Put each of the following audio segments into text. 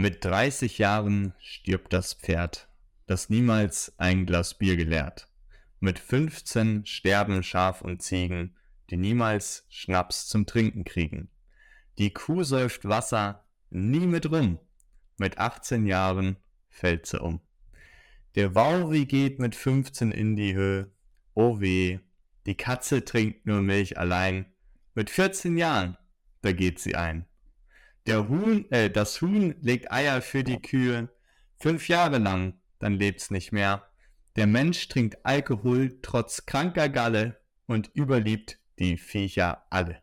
Mit 30 Jahren stirbt das Pferd, das niemals ein Glas Bier geleert. Mit 15 sterben Schaf und Ziegen, die niemals Schnaps zum Trinken kriegen. Die Kuh säuft Wasser, nie mit rum. Mit 18 Jahren fällt sie um. Der Wauri geht mit 15 in die Höhe. Oh weh, die Katze trinkt nur Milch allein. Mit 14 Jahren, da geht sie ein. Der Huhn, äh, das Huhn legt Eier für die Kühe. Fünf Jahre lang, dann lebt's nicht mehr. Der Mensch trinkt Alkohol trotz kranker Galle und überliebt die Viecher alle.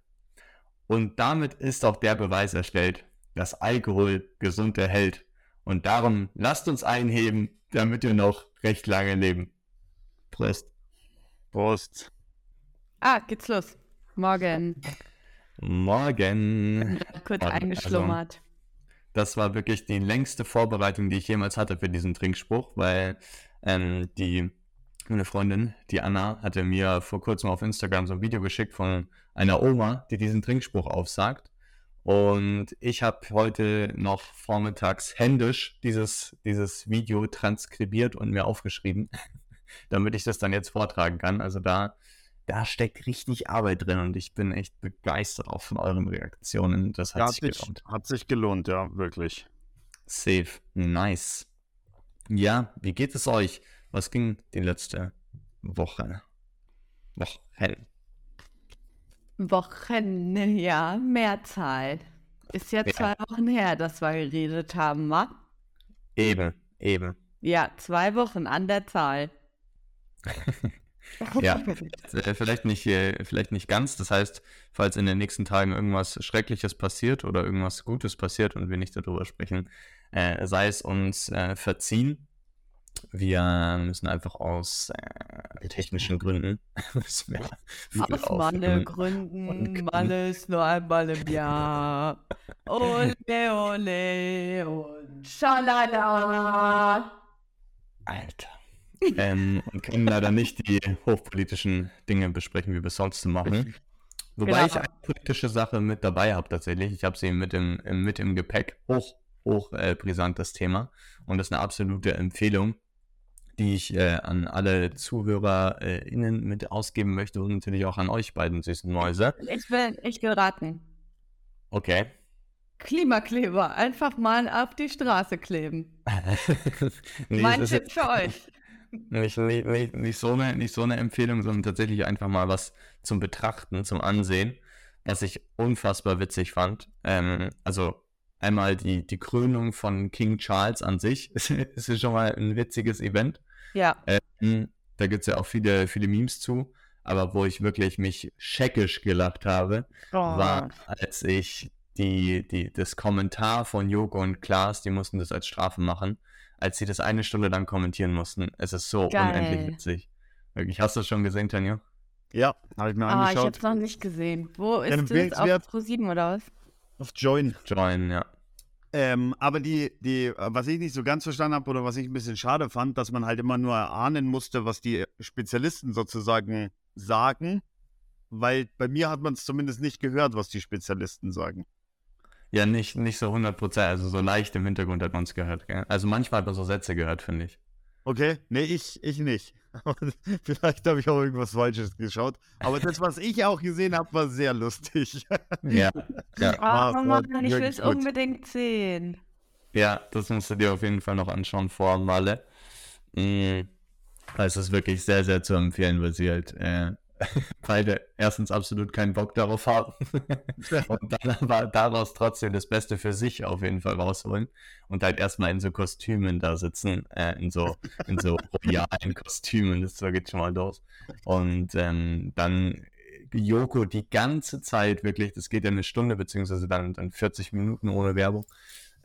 Und damit ist auch der Beweis erstellt, dass Alkohol gesund erhält. Und darum lasst uns einheben, damit wir noch recht lange leben. Prost. Prost. Ah, geht's los. Morgen. Morgen. Kurz Also, eingeschlummert. Das war wirklich die längste Vorbereitung, die ich jemals hatte für diesen Trinkspruch, weil ähm, die meine Freundin, die Anna, hatte mir vor kurzem auf Instagram so ein Video geschickt von einer Oma, die diesen Trinkspruch aufsagt. Und ich habe heute noch vormittags händisch dieses, dieses Video transkribiert und mir aufgeschrieben, damit ich das dann jetzt vortragen kann. Also da, da steckt richtig Arbeit drin und ich bin echt begeistert auch von euren Reaktionen. Das hat Ja, sich sich, gelohnt. hat sich gelohnt, ja, wirklich. Safe. Nice. Ja, wie geht es euch? Was ging die letzte Woche? Wochen. Wochen, ja, Mehrzahl. Ist ja Ja. zwei Wochen her, dass wir geredet haben, wa? Eben, eben. Ja, zwei Wochen an der Zahl. Ja. Äh, Vielleicht nicht, äh, vielleicht nicht ganz. Das heißt, falls in den nächsten Tagen irgendwas Schreckliches passiert oder irgendwas Gutes passiert und wir nicht darüber sprechen, äh, sei es uns äh, verziehen. Wir müssen einfach aus äh, technischen Gründen Aus aufnehmen. Malle und gründen, können- Malle ist nur einmal im Jahr. Ole, ole und schalala. Alter. Ähm, und können leider nicht die hochpolitischen Dinge besprechen, wie wir es sonst so machen. Wobei Genau. ich eine politische Sache mit dabei habe tatsächlich. Ich habe sie mit im, mit im Gepäck. Hoch, hoch äh, brisant das Thema. Und das ist eine absolute Empfehlung, die ich äh, an alle ZuhörerInnen mit ausgeben möchte und natürlich auch an euch beiden süßen Mäuse. Ich will, ich geraten. Okay. Klimakleber, einfach mal auf die Straße kleben. nee, mein Tipp für euch. Nicht, nicht, nicht, so eine, nicht so eine Empfehlung, sondern tatsächlich einfach mal was zum Betrachten, zum Ansehen, was ich unfassbar witzig fand. Ähm, also einmal die, die Krönung von King Charles an sich ist, ist schon mal ein witziges Event. Ja, Ähm, da gibt es ja auch viele, viele Memes zu. Aber wo ich wirklich mich scheckisch gelacht habe, Oh. war, als ich die, die, das Kommentar von Joko und Klaas, die mussten das als Strafe machen, als sie das eine Stunde lang kommentieren mussten. Es ist so Geil. unendlich witzig. Wirklich, hast du das schon gesehen, Tanja? Ja, habe ich mir Ah, ich angeschaut. hab's noch nicht gesehen. Wo ist das? empfehlenswert. Auf Pro7 oder was? Auf Join. Join, ja. Ähm, aber die, die, was ich nicht so ganz verstanden habe oder was ich ein bisschen schade fand, dass man halt immer nur erahnen musste, was die Spezialisten sozusagen sagen. Weil bei mir hat man es zumindest nicht gehört, was die Spezialisten sagen. Ja, nicht, nicht so 100%, also so leicht im Hintergrund hat man es gehört. Gell? Also manchmal hat man so Sätze gehört, finde ich. Okay? Nee, ich, ich nicht. Vielleicht habe ich auch irgendwas Falsches geschaut. Aber das, was ich auch gesehen habe, war sehr lustig. Ja, ja. Ah, war Mann, ich will es unbedingt sehen. Ja, das musst du dir auf jeden Fall noch anschauen vor Malle. Mm, Es ist wirklich sehr, sehr zu empfehlen, weil sie halt äh, beide erstens absolut keinen Bock darauf haben und dann aber daraus trotzdem das Beste für sich auf jeden Fall rausholen und halt erstmal in so Kostümen da sitzen, äh, in so in so royalen Kostümen, das geht schon mal los. Und ähm, dann Joko die ganze Zeit wirklich, das geht ja eine Stunde, beziehungsweise dann, dann 40 Minuten ohne Werbung,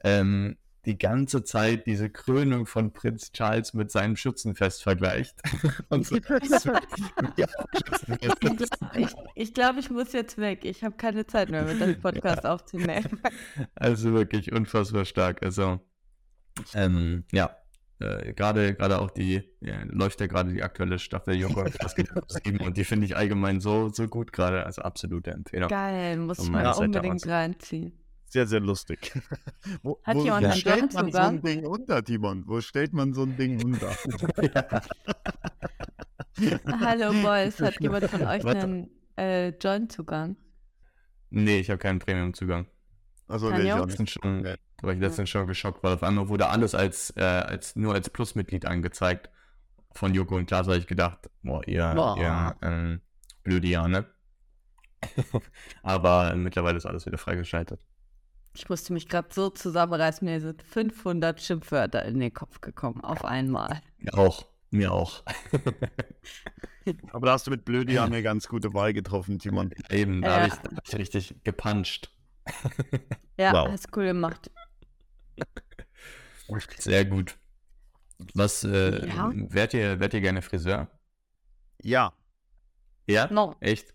ähm, die ganze Zeit diese Krönung von Prinz Charles mit seinem Schützenfest vergleicht. Und so, ja, Schützenfest. Ich, ich glaube, ich muss jetzt weg. Ich habe keine Zeit mehr, mit dem Podcast aufzunehmen. Also wirklich unfassbar stark. Also, ähm, ja, äh, gerade gerade auch die, ja, läuft ja gerade die aktuelle Staffel Joko und Klaas geht auf sieben und die finde ich allgemein so, so gut gerade. Also absolute Empfehlung. Geil, muss Seite unbedingt reinziehen. Sehr, sehr lustig. Wo, Hat wo jemand einen stellt man so Joint ein Ding unter, Timon? Wo stellt man so ein Ding unter? Hallo Boys, hat jemand von euch Warte. einen äh, Joint-Zugang? Nee, ich habe keinen Premium-Zugang. Also, nee, ich auch nicht. Schon, da war ich letztens schon geschockt, weil auf einmal wurde alles als, äh, als nur als Plusmitglied angezeigt. Von Joko und Klaas habe ich gedacht, boah, ihr, Boah. ihr ähm, blöde Jahr, ne? Aber mittlerweile ist alles wieder freigeschaltet. Ich musste mich gerade so zusammenreißen, mir sind 500 Schimpfwörter in den Kopf gekommen, auf einmal. Mir auch, mir auch. Aber da hast du mit Blödi ja eine ganz gute Wahl getroffen, Timon. Eben, da Ja. habe ich, hab ich richtig gepuncht. Ja, Wow. hast cool gemacht. Sehr gut. Was, äh, Ja. wärt ihr, wärt ihr gerne Friseur? Ja, Ja? No. Echt?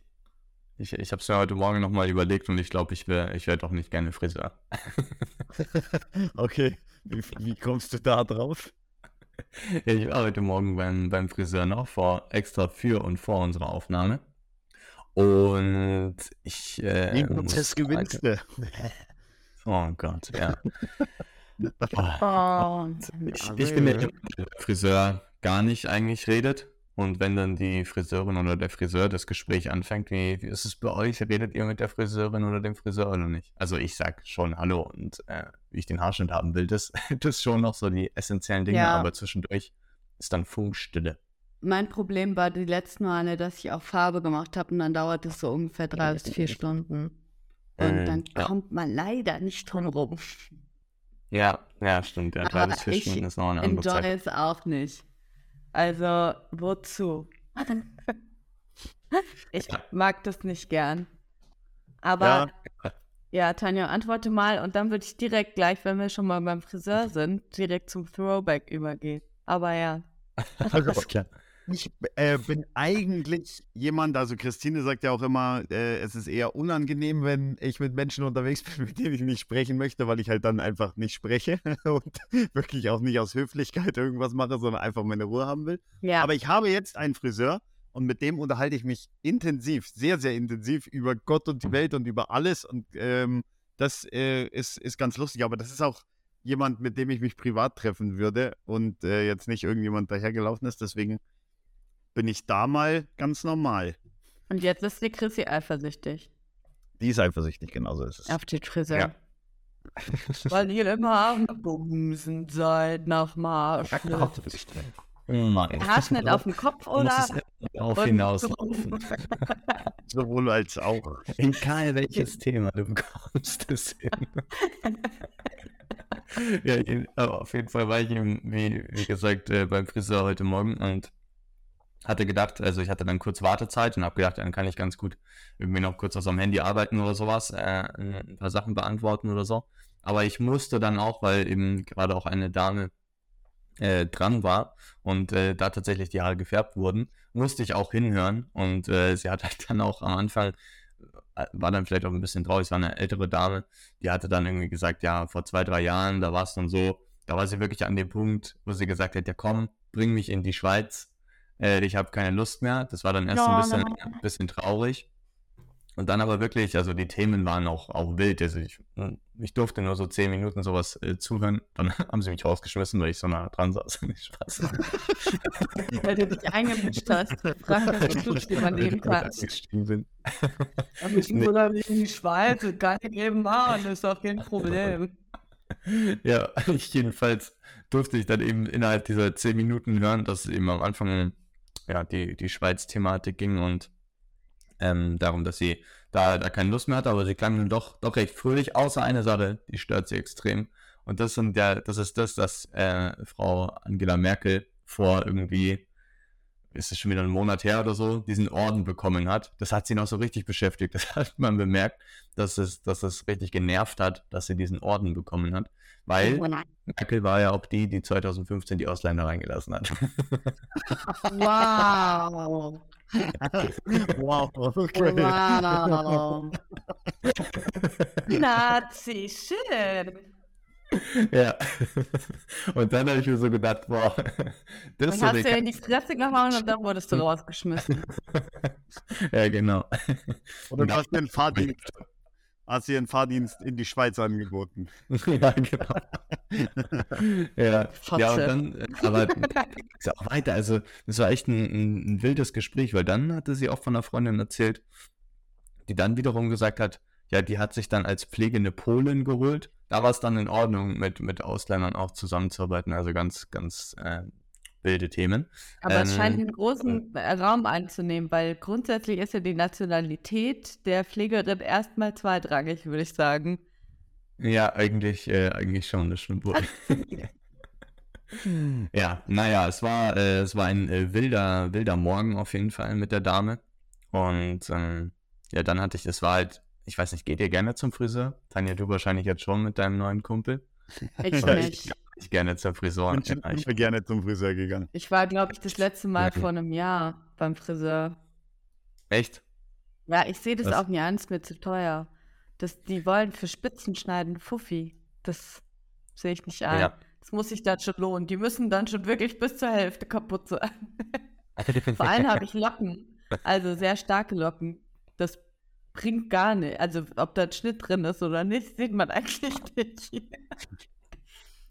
Ich, ich habe es mir heute Morgen nochmal überlegt und ich glaube, ich wäre ich wär doch nicht gerne Friseur. okay. Wie, wie kommst du da drauf? Ja, ich war heute Morgen beim, beim Friseur noch, vor, extra für und vor unserer Aufnahme. Und ich. Äh, Den Prozess gewinnst du. Oh Gott, ja. Oh, Ich, ich bin der Typ, der Friseur gar nicht eigentlich redet. Und wenn dann die Friseurin oder der Friseur das Gespräch anfängt, wie, wie ist es bei euch? Redet ihr mit der Friseurin oder dem Friseur oder nicht? Also ich sag schon Hallo und äh, wie ich den Haarschnitt haben will, das, das ist schon noch so die essentiellen Dinge, Ja. aber zwischendurch ist dann Funkstille. Mein Problem war die letzten Male, dass ich auch Farbe gemacht habe und dann dauert es so ungefähr drei bis vier Stunden. Und Ähm, dann ja. kommt man leider nicht drum rum. Ja, ja, stimmt. Ja, drei bis vier Stunden ist noch eine andere Zeit. es auch nicht. Also, wozu? ich mag das nicht gern. Aber Ja. ja, Tanja, antworte mal und dann würde ich direkt gleich, wenn wir schon mal beim Friseur sind, direkt zum Throwback übergehen. Aber ja. Alles klar. Ich äh, bin eigentlich jemand, also Christine sagt ja auch immer, äh, es ist eher unangenehm, wenn ich mit Menschen unterwegs bin, mit denen ich nicht sprechen möchte, weil ich halt dann einfach nicht spreche und wirklich auch nicht aus Höflichkeit irgendwas mache, sondern einfach meine Ruhe haben will. Ja, Aber ich habe jetzt einen Friseur und mit dem unterhalte ich mich intensiv, sehr, sehr intensiv über Gott und die Welt und über alles. Und ähm, das äh, ist, ist ganz lustig. Aber das ist auch jemand, mit dem ich mich privat treffen würde und äh, jetzt nicht irgendjemand dahergelaufen ist. Deswegen bin ich da mal ganz normal. und jetzt ist die Chrissy eifersüchtig Die ist eifersüchtig, genauso ist es. auf den Friseur. Ja. Weil ihr immer Bumsen seid nach Marschnitt. Mann. Haarschnitt auf dem Kopf oder? Auf hinauslaufen. Sowohl als auch. Egal welches Thema, du bekommst es hin. ja, in- aber auf jeden Fall war ich eben, wie, wie gesagt, äh, beim Friseur heute Morgen und hatte gedacht, also ich hatte dann kurz Wartezeit und habe gedacht, dann kann ich ganz gut irgendwie noch kurz was am Handy arbeiten oder sowas, äh, ein paar Sachen beantworten oder so. Aber ich musste dann auch, weil eben gerade auch eine Dame äh, dran war und äh, da tatsächlich die Haare gefärbt wurden, musste ich auch hinhören und äh, sie hat halt dann auch am Anfang äh, war dann vielleicht auch ein bisschen traurig, es war eine ältere Dame, die hatte dann irgendwie gesagt, ja, vor zwei, drei Jahren, da war es dann so, da war sie wirklich an dem Punkt, wo sie gesagt hat, ja komm, bring mich in die Schweiz, äh, ich habe keine Lust mehr. Das war dann erst Ja, ein bisschen, ein bisschen traurig. Und dann aber wirklich, also die Themen waren auch, auch wild. Also ich, ich durfte nur so zehn Minuten sowas äh, zuhören. Dann haben sie mich rausgeschmissen, weil ich so nah dran saß. Nicht Spaß. Weil du dich eingemischt hast. Frag das bestimmt, wie man leben kann. Bin. Aber ich Nee. oder in die Schweiz und kann ich eben machen, das ist doch kein Problem. Ja, ich jedenfalls durfte ich dann eben innerhalb dieser zehn Minuten hören, dass es eben am Anfang ja, die, die Schweiz-Thematik ging und ähm, darum, dass sie da, da keine Lust mehr hatte, aber sie klang doch, doch recht fröhlich, außer eine Sache, die stört sie extrem. Und das, sind der, das ist das, dass äh, Frau Angela Merkel vor irgendwie, ist es schon wieder ein Monat her oder so, diesen Orden bekommen hat. Das hat sie noch so richtig beschäftigt. Das hat man bemerkt, dass es, dass es richtig genervt hat, dass sie diesen Orden bekommen hat. Weil Merkel war ja auch die, die 2015 die Ausländer reingelassen hat. Wow. wow, okay. Wow. Nazi, schön. Ja. Und dann habe ich mir so gedacht, boah, das ist Dann so hast du eine in die Fresse gehauen und dann wurdest du rausgeschmissen. Ja, genau. Oder du hast den Fahrdienst, hast du ihren Fahrdienst in die Schweiz angeboten. ja, genau. ja. ja, und dann, äh, aber ist auch weiter. Also, das war echt ein, ein, ein wildes Gespräch, weil dann hatte sie auch von einer Freundin erzählt, die dann wiederum gesagt hat, ja, die hat sich dann als pflegende Polin geholt. Da war es dann in Ordnung, mit, mit Ausländern auch zusammenzuarbeiten. Also ganz, ganz äh, wilde Themen. Aber ähm, es scheint einen großen äh, Raum einzunehmen, weil grundsätzlich ist ja die Nationalität der Pflegerin erstmal zweitrangig, würde ich sagen. Ja, eigentlich, äh, eigentlich schon, das stimmt wohl. ja, naja, es war, äh, es war ein äh, wilder, wilder Morgen auf jeden Fall mit der Dame. Und ähm, ja, dann hatte ich, es war halt, ich weiß nicht, geht ihr gerne zum Friseur? Tanja, du wahrscheinlich jetzt schon mit deinem neuen Kumpel? Ich nicht. Ich gerne zur Friseur. Ich bin ja, gerne zum Friseur gegangen. Ich war, glaube ich, das letzte Mal vor einem Jahr beim Friseur. Echt? Ja, ich sehe das Was? auch nicht an, ist mir zu teuer. Das, die wollen für Spitzen schneiden, Fuffi. Das sehe ich nicht ein. Ja. Das muss sich dann schon lohnen. Die müssen dann schon wirklich bis zur Hälfte kaputt sein. Vor allem habe ich Locken. Also sehr starke Locken. Das bringt gar nicht. Also ob da ein Schnitt drin ist oder nicht, sieht man eigentlich nicht.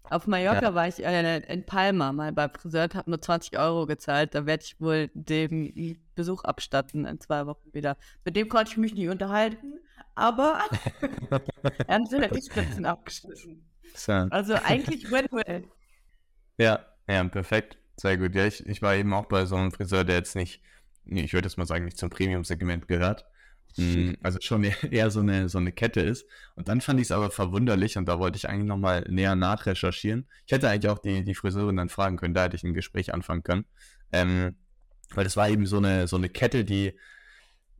Auf Mallorca ja. war ich äh, in Palma mal beim Friseur und habe nur 20 Euro gezahlt. Da werde ich wohl dem Besuch abstatten in zwei Wochen wieder. Mit dem konnte ich mich nicht unterhalten, aber er hat die Spitzen abgeschnitten. So. Also eigentlich win-win. Ja, ja, perfekt. Sehr gut. Ja, ich, ich war eben auch bei so einem Friseur, der jetzt nicht, ich würde jetzt mal sagen, nicht zum Premium-Segment gehört. Hm, also schon eher so eine, so eine Kette ist. Und dann fand ich es aber verwunderlich und da wollte ich eigentlich nochmal näher nachrecherchieren. Ich hätte eigentlich auch die, die Friseurin dann fragen können, da hätte ich ein Gespräch anfangen können. Ähm, weil das war eben so eine, so eine Kette, die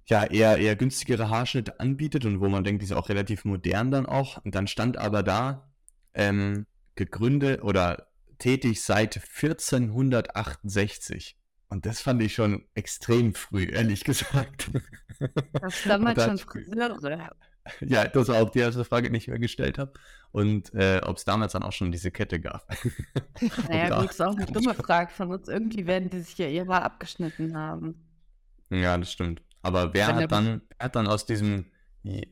ja eher, eher günstigere Haarschnitte anbietet und wo man denkt, die ist auch relativ modern dann auch. Und dann stand aber da, ähm, gegründet oder tätig seit 1468. Und das fand ich schon extrem früh, ehrlich gesagt. Das damals schon Friseure. Ja, das war auch die erste Frage, die ich mir gestellt habe. Und äh, ob es damals dann auch schon diese Kette gab. Naja, gut, ist auch eine dumme Frage von uns. Irgendwie werden die sich ja ihre abgeschnitten haben. Ja, das stimmt. Aber wer hat dann, hat dann aus diesem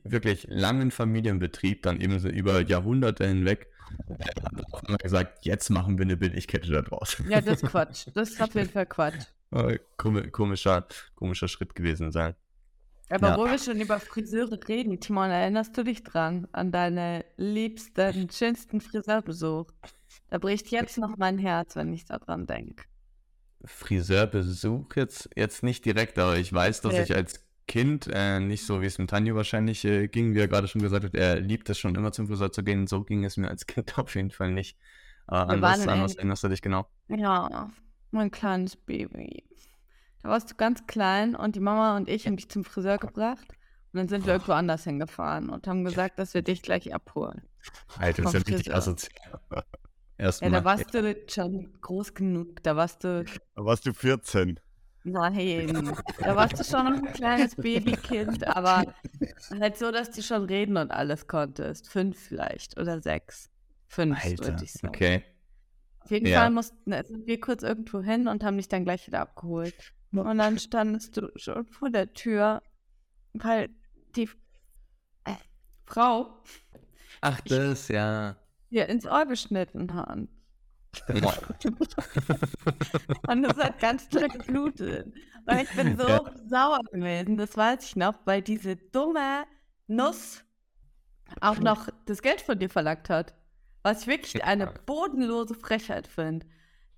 wirklich langen Familienbetrieb dann eben so über Jahrhunderte hinweg hat immer gesagt, jetzt machen wir eine Billigkette da draus. Ja, das ist Quatsch. Das ist auf jeden Fall Quatsch. Komischer, komischer Schritt gewesen sein. Aber ja. wo wir schon über Friseure reden, Timon, erinnerst du dich dran an deine liebsten, schönsten Friseurbesuch? Da bricht jetzt noch mein Herz, wenn ich daran denke. Friseurbesuch jetzt, jetzt nicht direkt, aber ich weiß, dass ja. ich als Kind, äh, nicht so wie es mit Tanjo wahrscheinlich äh, ging, wie er gerade schon gesagt hat, er liebt es schon immer zum Friseur zu gehen. So ging es mir als Kind auf jeden Fall nicht. Äh, an, was, an was erinnerst du dich genau? Ja, mein kleines Baby. Da warst du ganz klein und die Mama und ich haben dich zum Friseur gebracht. Und dann sind wir irgendwo anders hingefahren und haben gesagt, dass wir dich gleich abholen. Alter, das ist ja richtig asozial. Erstmal. Ja, da warst du schon groß genug. Da warst du. Da warst du 14. Nein, da warst du schon noch ein kleines Babykind, aber halt so, dass du schon reden und alles konntest. Fünf vielleicht oder sechs. Fünf, würde ich sagen. Okay. Auf jeden ja. Fall mussten sind wir kurz irgendwo hin und haben dich dann gleich wieder abgeholt. Und dann standest du schon vor der Tür, weil die äh, Frau. Ach, das, ja. Dir ins Ohr geschnitten hat. und es hat ganz doll geblutet. Und ich bin so ja. sauer gewesen, das weiß ich noch, weil diese dumme Nuss auch noch das Geld von dir verlangt hat. Was ich wirklich eine bodenlose Frechheit finde.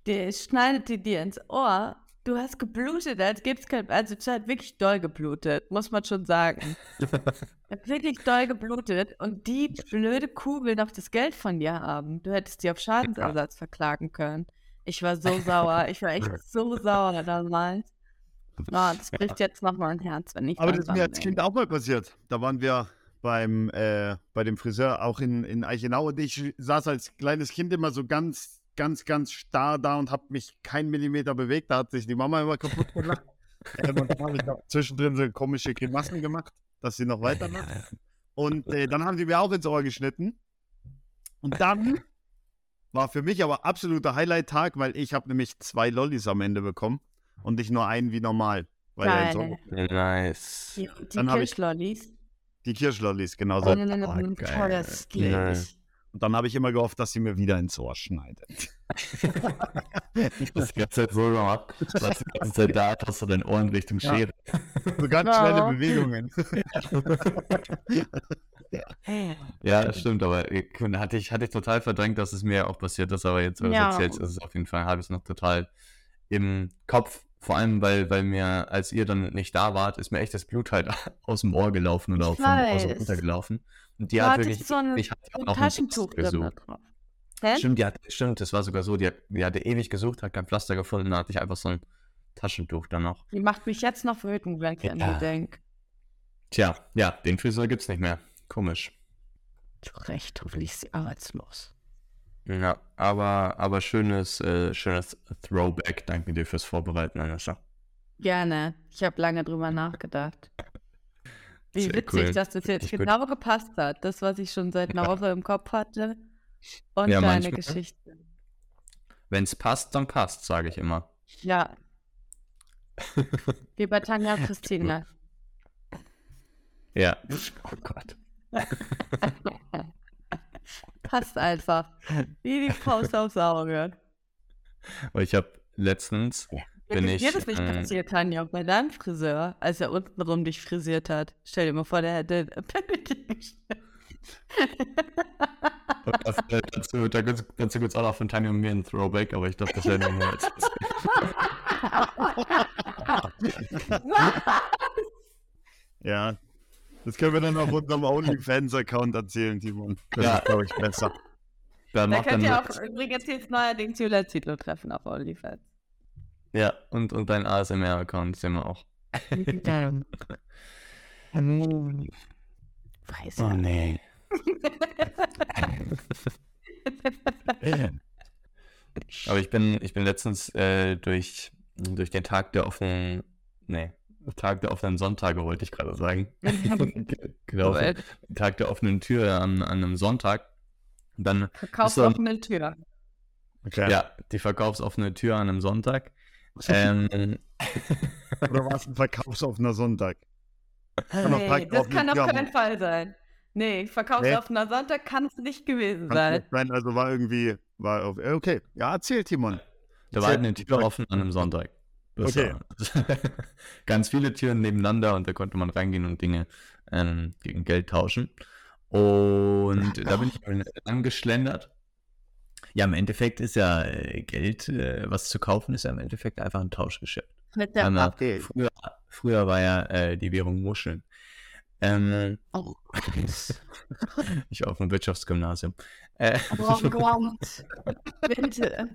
Der schneidet dir, dir ins Ohr. Du hast geblutet, als gäbe es kein. Also, es hat wirklich doll geblutet, muss man schon sagen. wirklich doll geblutet und die blöde Kuh will noch das Geld von dir haben. Du hättest die auf Schadensersatz verklagen können. Ich war so sauer. Ich war echt so sauer damals. Oh, das bricht jetzt nochmal ein Herz, wenn ich. Aber das ist mir als Kind auch mal passiert. Da waren wir beim, äh, bei dem Friseur auch in, in Eichenau und ich saß als kleines Kind immer so ganz, ganz, ganz starr da und habe mich keinen Millimeter bewegt. Da hat sich die Mama immer kaputt gemacht. ähm, und dann habe ich noch zwischendrin so komische Grimassen gemacht dass sie noch weitermacht. Und äh, dann haben sie mir auch ins Ohr geschnitten. Und dann war für mich aber absoluter Highlight-Tag, weil ich habe nämlich zwei Lollis am Ende bekommen und nicht nur einen wie normal. Weil Geil. Nice. Die, die dann ich Lollis. Die Kirschlollis, genau so. Oh, nein, nein, nein, geil. Und dann habe ich immer gehofft, dass sie mir wieder ins Ohr schneidet. das die ganze Zeit so gemacht. Du warst die ganze Zeit da, hast du dein Ohren Richtung Ja. Schere. So ganz Ja. schnelle Bewegungen. Ja, stimmt, aber hatte ich, hatte ich total verdrängt, dass es mir auch passiert ist, aber jetzt, wenn du es Ja. erzählst, ist es auf jeden Fall, habe ich es noch total im Kopf. Vor allem, weil, weil mir, als ihr dann nicht da wart, ist mir echt das Blut halt aus dem Ohr gelaufen oder vom so weiß. runtergelaufen. Und die Du hat wirklich, so ein, ich hatte ein auch ein drin da gesucht. Hä? Stimmt, die hat, stimmt, das war sogar so, die, hat, die hatte ewig gesucht, hat kein Pflaster gefunden, da hatte ich einfach so ein Taschentuch dann noch. Die macht mich jetzt noch wütend, wenn ich an Ja. die denke. Tja, ja, den Friseur gibt's nicht mehr. Komisch. Zu Recht, hoffentlich ist sie arbeitslos. Ja, aber, aber schönes, äh, schönes Throwback. Danke dir fürs Vorbereiten, Anissa. Gerne. Ich habe lange drüber nachgedacht. Wie Sehr witzig, cool. dass das jetzt gut. genau gepasst hat. Das, was ich schon seit einer Woche im Kopf hatte. Und Ja, deine. Geschichte. Wenn's passt, dann passt, sage ich immer. Ja. Wie bei Tanja und Christina. Ja. Oh Gott. Passt einfach. Wie die Faust aufs Auge. Aber ich habe letztens, Bin Wenn ich, dir das nicht äh, passiert, Tanja, bei deinem Friseur, als er untenrum dich frisiert hat. Stell dir mal vor, der hätte das, äh, dazu, da dazu gibt es auch noch von Tanja und mir ein Throwback, aber ich glaube, das nur als Ja. Das können wir dann auf unserem OnlyFans-Account erzählen, Timon. Das Ja. ist, glaube ich, besser. Da Da macht könnt ihr dann auch übrigens jetzt neuerdings Julia Zietlow treffen auf OnlyFans. Ja, und, und dein ASMR-Account sehen wir auch. Weiß Oh ja. nee. Aber ich bin, ich bin letztens äh, durch, durch den Tag der offenen, nee, Tag der offenen Sonntage wollte ich gerade sagen. Ge- gelaufen. Cool. Tag der offenen Tür an, an einem Sonntag. Dann, Verkaufsoffene Tür. Okay. ja, die verkaufsoffene Tür an einem Sonntag. Ähm, Oder war es ein verkaufsoffener Sonntag? Kann Nee, Tag das kann auf Tür keinen. Fall sein. Nee, verkaufsoffener Sonntag kann es nicht gewesen sein. nicht sein, also war irgendwie, war auf, okay. Ja, erzähl, Timon. Da war Erzähl. eine Tür offen an einem Sonntag. Das Okay. ganz viele Türen nebeneinander und da konnte man reingehen und Dinge ähm, gegen Geld tauschen. Und da bin ich angeschlendert. Ja, im Endeffekt ist ja äh, Geld, äh, was zu kaufen, ist ja im Endeffekt einfach ein Tauschgeschäft. Mit der Einmal, früher, früher war ja äh, die Währung Muscheln. Ähm, Oh. ich war auf dem Wirtschaftsgymnasium. Äh, Gott. Bitte.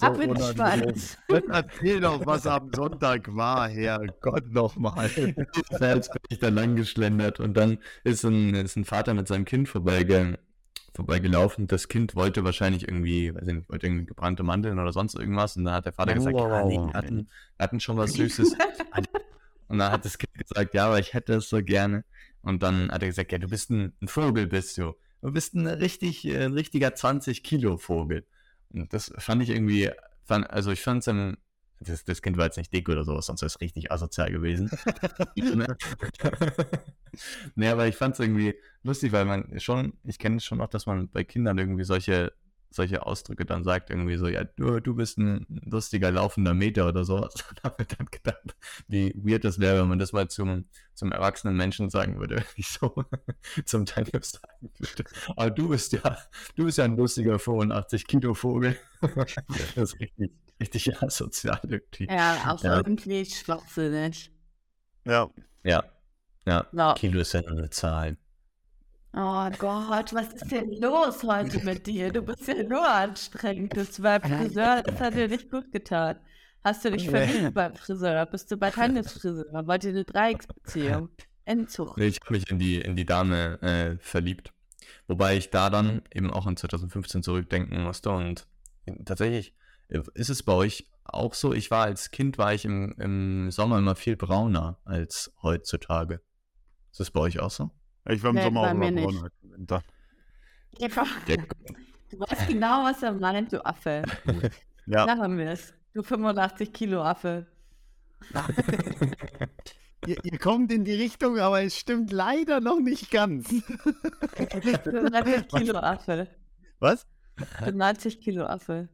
Ab in. Dann Erzähl doch, was am Sonntag war, Herrgott nochmal. Selbst bin ich da lang geschlendert und dann ist ein, ist ein Vater mit seinem Kind vorbeige, vorbeigelaufen. Das Kind wollte wahrscheinlich irgendwie, weiß ich nicht, wollte irgendwie gebrannte Mandeln oder sonst irgendwas. Und dann hat der Vater gesagt, ja, nee, wir hatten, wir hatten schon was Süßes. Und dann hat das Kind gesagt, ja, aber ich hätte es so gerne. Und dann hat er gesagt, ja, du bist ein, ein Vogel, bist du. Du bist ein richtig, ein richtiger 20 Kilo Vogel. Und das fand ich irgendwie, fand, also ich fand es das, das Kind war jetzt nicht dick oder sowas, sonst wäre es richtig asozial gewesen. nee, aber ich fand es irgendwie lustig, weil man schon, ich kenne es schon auch, dass man bei Kindern irgendwie solche, solche Ausdrücke dann sagt, irgendwie so, ja, du, du bist ein lustiger laufender Meter oder sowas. Und habe mir dann gedacht, wie weird das wäre, wenn man das mal zum, zum erwachsenen Menschen sagen würde, wenn ich so zum Teil sagen würde. Aber du bist ja, du bist ja ein lustiger 85 Kilo Vogel. das ist richtig, richtig asozial irgendwie. Ja, auch Ja. irgendwie schwachsinnig. Ja. Ja. Ja, Ja. Kilo ist ja nur eine Zahl. Oh Gott, was ist denn los heute mit dir? Du bist ja nur anstrengend. Das beim Friseur, das hat dir nicht gut getan. Hast du dich Nee. verliebt beim Friseur? Bist du bei Tannes Friseur? Wollt ihr eine Dreiecksbeziehung? Entzug. Nee, ich habe mich in die, in die Dame äh, verliebt. Wobei ich da dann eben auch an 2015 zurückdenken musste. Und tatsächlich äh, ist es bei euch auch so. Ich war als Kind, war ich im, im Sommer immer viel brauner als heutzutage. Ist das bei euch auch so? Ich war im Nee, Sommer auch im Winter. Du weißt genau, was er meint, du Affe. Ja. Machen wir es. Du 85 Kilo Affe. ihr, ihr, kommt in die Richtung, aber es stimmt leider noch nicht ganz. 90 Kilo Affe. Was? 90 Kilo Affe.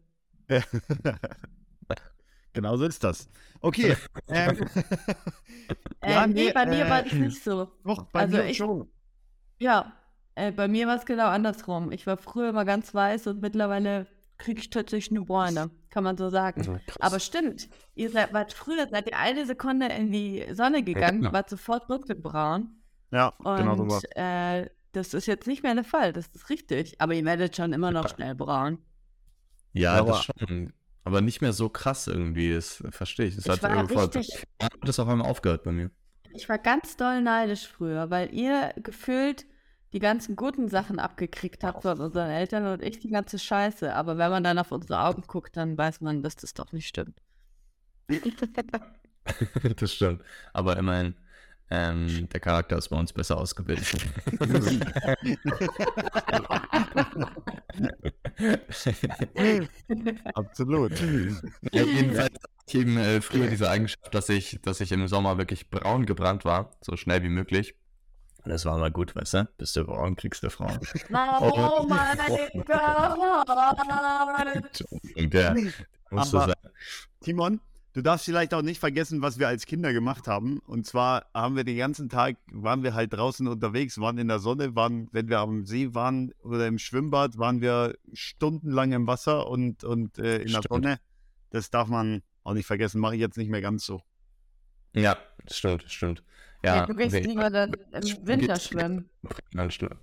genau so ist das. Okay. Ähm, ja, äh, nee, bei mir war das nicht so. Doch, bei also mir ich, schon. Ja, äh, bei mir war es genau andersrum. Ich war früher immer ganz weiß und mittlerweile kriege ich tatsächlich eine Bräune, kann man so sagen. Also, Aber stimmt, ihr seid, wart früher, seid ihr eine Sekunde in die Sonne gegangen, ja, wart sofort dunkelbraun. Ja, und, genau so was. Äh, das ist jetzt nicht mehr der Fall, das ist richtig. Aber ihr werdet schon immer noch schnell braun. Ja, aber, das schon. Aber nicht mehr so krass irgendwie, das verstehe ich. Das ich hat war richtig, das auf einmal aufgehört bei mir. Ich war ganz doll neidisch früher, weil ihr gefühlt die ganzen guten Sachen abgekriegt habt von unseren Eltern und ich die ganze Scheiße. Aber wenn man dann auf unsere Augen guckt, dann weiß man, dass das doch nicht stimmt. das stimmt. Aber immerhin, ähm, der Charakter ist bei uns besser ausgebildet. Absolut. Ja, jedenfalls ich eben äh, früher diese Eigenschaft, dass ich, dass ich im Sommer wirklich braun gebrannt war, so schnell wie möglich. Und das war mal gut, weißt du? Bist du braun, kriegst du Frauen. Oh mein Gott! Der musst du sagen. Timon, du darfst vielleicht auch nicht vergessen, was wir als Kinder gemacht haben. Und zwar haben wir den ganzen Tag, waren wir halt draußen unterwegs, waren in der Sonne, waren, wenn wir am See waren oder im Schwimmbad, waren wir stundenlang im Wasser und, und äh, in Stimmt. der Sonne. Das darf man auch nicht vergessen, mache ich jetzt nicht mehr ganz so. Ja, stimmt, stimmt. Ja, ja, du gehst lieber dann im Winter schwimmen.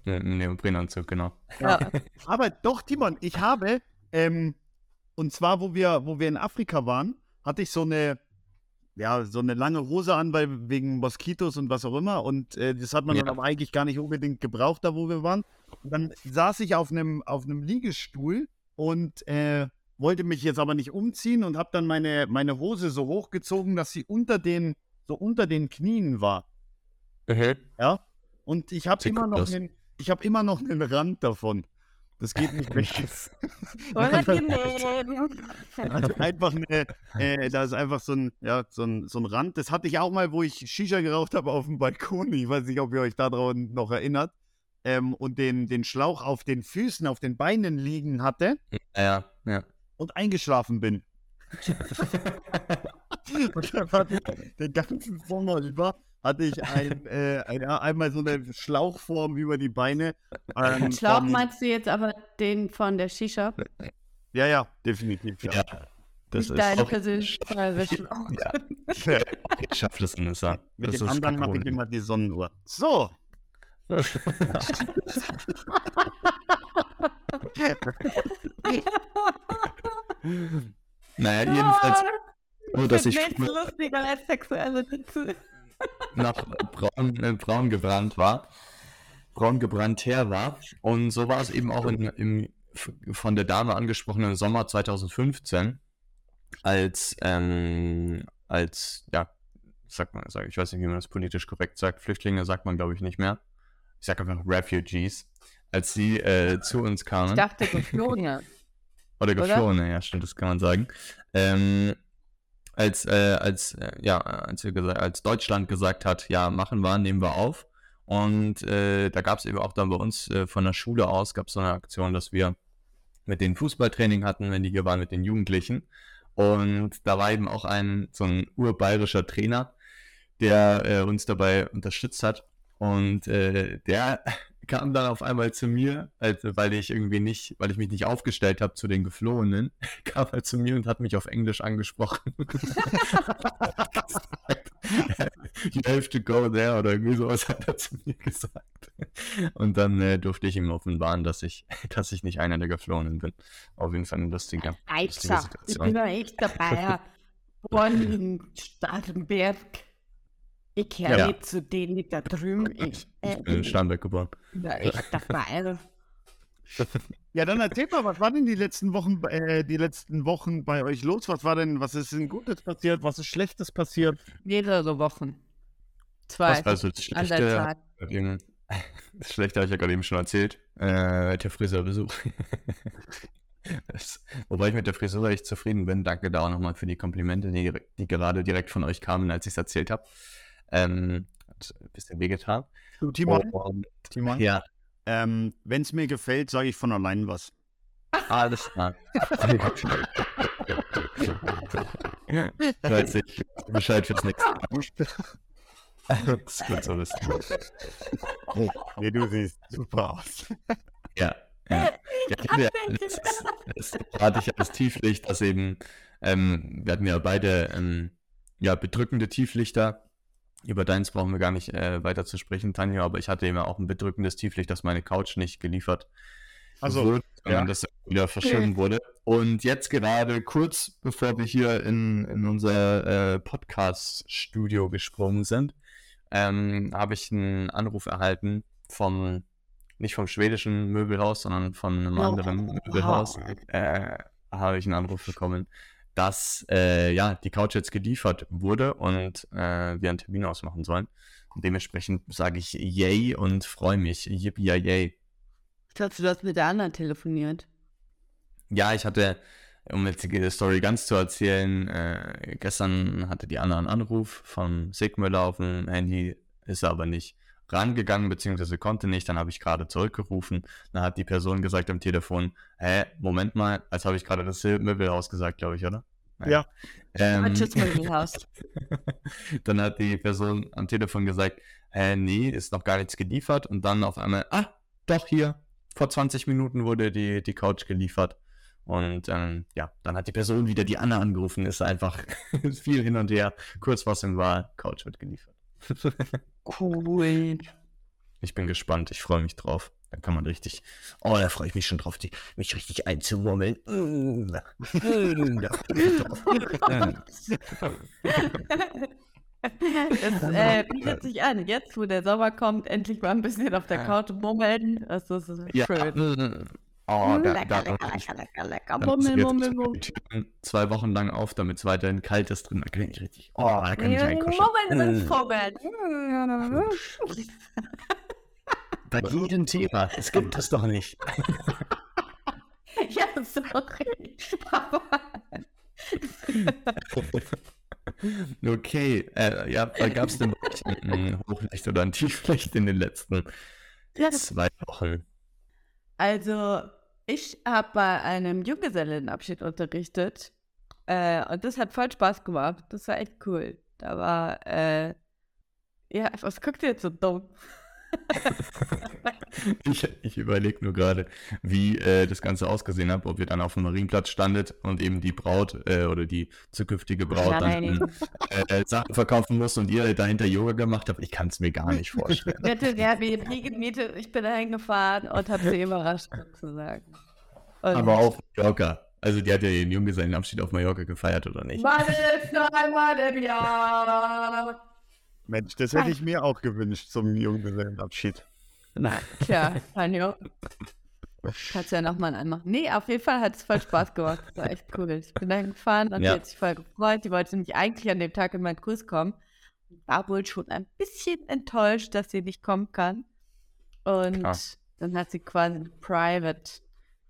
Im Neoprenanzug, genau. Ja. Aber doch, Timon, ich habe, ähm, und zwar, wo wir, wo wir in Afrika waren, hatte ich so eine, ja, so eine lange Hose an, weil wegen Moskitos und was auch immer. Und äh, das hat man ja. dann aber eigentlich gar nicht unbedingt gebraucht, da wo wir waren. Und dann saß ich auf einem, auf einem Liegestuhl und äh, wollte mich jetzt aber nicht umziehen und habe dann meine, meine Hose so hochgezogen, dass sie unter den, so unter den Knien war. Mhm. Ja. Und ich habe immer noch einen, ich habe immer noch einen Rand davon. Das geht nicht weg. also einfach eine, äh, da ist einfach so ein, ja, so ein, so ein Rand. Das hatte ich auch mal, wo ich Shisha geraucht habe auf dem Balkon. Ich weiß nicht, ob ihr euch daran noch erinnert. Ähm, und den, den Schlauch auf den Füßen, auf den Beinen liegen hatte. Ja, ja. Und eingeschlafen bin. und dann hatte ich den ganzen Sommer über hatte ich ein, äh, ein, einmal so eine Schlauchform über die Beine. Ähm, Schlauch von, meinst du jetzt aber den von der Shisha? Ja, ja, definitiv. Ja. ja das Nicht ist deine persönliche Schlauch. Ja. Ich schaffe das nicht. Das Mit dem anderen mache ich immer die Sonnenuhr. So. naja, jedenfalls. Nur, dass ich. Nichts lustiger als sexuelle Witze nach braun, äh, braun gebrannt war, braun gebrannt her war. Und so war es eben auch in, im von der Dame angesprochenen Sommer 2015, als, ähm, als, ja, sagt man, sag, ich weiß nicht, wie man das politisch korrekt sagt, Flüchtlinge sagt man, glaube ich, nicht mehr. Ich sage einfach Refugees, als sie äh, zu uns kamen. Ich dachte Geflohene. Oder Geflohene, ja, stimmt, das kann man sagen. Ähm, als, äh, als, äh, ja, als, als Deutschland gesagt hat, ja, machen wir, nehmen wir auf. Und äh, da gab es eben auch dann bei uns äh, von der Schule aus, gab es so eine Aktion, dass wir mit den Fußballtraining hatten, wenn die hier waren mit den Jugendlichen. Und da war eben auch ein so ein urbayerischer Trainer, der äh, uns dabei unterstützt hat. Und äh, der kam dann auf einmal zu mir, also weil ich irgendwie nicht, weil ich mich nicht aufgestellt habe zu den Geflohenen, kam er zu mir und hat mich auf Englisch angesprochen. you have to go there oder irgendwie sowas hat er zu mir gesagt. Und dann äh, durfte ich ihm offenbaren, dass ich, dass ich nicht einer der Geflohenen bin. Auf jeden Fall eine lustige, lustige Situation. Ich bin ja echt dabei. Bonn, Starkenberg. Ich gehöre ja. nicht zu denen die da drüben. Ich, äh, ich bin in Starnberg geboren. Ja, ich dachte Ja, dann erzähl mal, was war denn die letzten Wochen, äh, die letzten Wochen bei euch los? Was war denn, was ist denn Gutes passiert? Was ist Schlechtes passiert? Mehrere Wochen. Zwei. Was war so das Schlechte? Das Schlechte habe ich ja gerade eben schon erzählt. Äh, der Friseurbesuch. das, wobei ich mit der Frisur echt zufrieden bin. Danke da auch nochmal für die Komplimente, die, die gerade direkt von euch kamen, als ich es erzählt habe. Ähm, hat ein bisschen wehgetan. Du, Timon, Und, Timon ja, ähm, wenn es mir gefällt, sage ich von allein was. alles klar. ich weiß nicht, Bescheid fürs nächste Mal. Das ist gut zu wissen. Nee, du siehst super aus. Ja, ja. ja ich hatte ja das, das hatte ich das Tieflicht, das eben, ähm, wir hatten ja beide ähm, ja, bedrückende Tieflichter. Über deins brauchen wir gar nicht äh, weiter zu sprechen, Tanja, aber ich hatte eben auch ein bedrückendes Tieflicht, das meine Couch nicht geliefert Also, wird, sondern ja. das wieder verschoben wurde. Und jetzt gerade kurz bevor wir hier in, in unser äh, Podcast-Studio gesprungen sind, ähm, habe ich einen Anruf erhalten vom, nicht vom schwedischen Möbelhaus, sondern von einem Oh, anderen Möbelhaus. wow. Äh, habe ich einen Anruf bekommen, dass äh, ja, die Couch jetzt geliefert wurde und äh, wir einen Termin ausmachen sollen. Und dementsprechend sage ich yay und freue mich. Yippie yay. Ich dachte, du hast mit der anderen telefoniert. Ja, ich hatte, um jetzt die Story ganz zu erzählen, äh, gestern hatte die Anna einen Anruf von Sigmüller auf dem Handy, ist er aber nicht rangegangen, beziehungsweise konnte nicht. Dann habe ich gerade zurückgerufen. Dann hat die Person gesagt am Telefon, hä, Moment mal, als habe ich gerade das Möbelhaus gesagt, glaube ich, oder? Ja. Ähm, Möbelhaus. dann hat die Person am Telefon gesagt, hä, nee, ist noch gar nichts geliefert. Und dann auf einmal, ah, doch hier, vor 20 Minuten wurde die, die Couch geliefert. Und ähm, ja, dann hat die Person wieder die Anna angerufen, ist einfach viel hin und her. Kurzfassung war, Couch wird geliefert. Cool. Ich bin gespannt, ich freue mich drauf. Da kann man richtig, oh, da freue ich mich schon drauf, die, mich richtig einzumurmeln. Mm, da freu ich mich drauf. Das äh, bietet sich an. Jetzt, wo der Sommer kommt, endlich mal ein bisschen auf der Couch mummeln. Das ist Ja, schön. mm, oh, da, lecker, da, lecker, lecker, lecker, lecker. Die mummel. Türen zwei Wochen lang auf, damit es weiterhin kalt ist drin. Da kann ich richtig. Oh, da kann ich einkuscheln. Sind Mm. Vogel. Bei jedem Thema. Es gibt das doch nicht. Ja, sorry. Okay, äh, ja, gab es denn ein Hochlicht oder ein Tieflicht in den letzten zwei Wochen? Also, ich habe bei einem Junggesellenabschied unterrichtet äh, und das hat voll Spaß gemacht. Das war echt cool. Da war, äh, ja, was guckt ihr jetzt so dumm? Ich, ich überlege nur gerade, wie äh, das Ganze ausgesehen hat, ob ihr dann auf dem Marienplatz standet und eben die Braut äh, oder die zukünftige Braut Nein. dann äh, Sachen verkaufen muss und ihr dahinter Yoga gemacht habt. Ich kann es mir gar nicht vorstellen. Hatten ja BNP gemietet, ich bin da hingefahren und habe sie überrascht, sozusagen. Und Aber auf Mallorca. Also die hat ja ihren Junggesellenabschied auf Mallorca gefeiert, oder nicht? Meine ist noch einmal im Jahr. Mensch, das hätte ich mir auch gewünscht zum Junggesellenabschied. Nein. Tja, Tanjo. Kannst ja nochmal anmachen. Nee, auf jeden Fall hat es voll Spaß gemacht. Das war echt cool. Ich bin da hingefahren und Ja. die hat sich voll gefreut. Die wollte nämlich eigentlich an dem Tag in meinen Kurs kommen. War wohl schon ein bisschen enttäuscht, dass sie nicht kommen kann. Und Klar. dann hat sie quasi eine Private,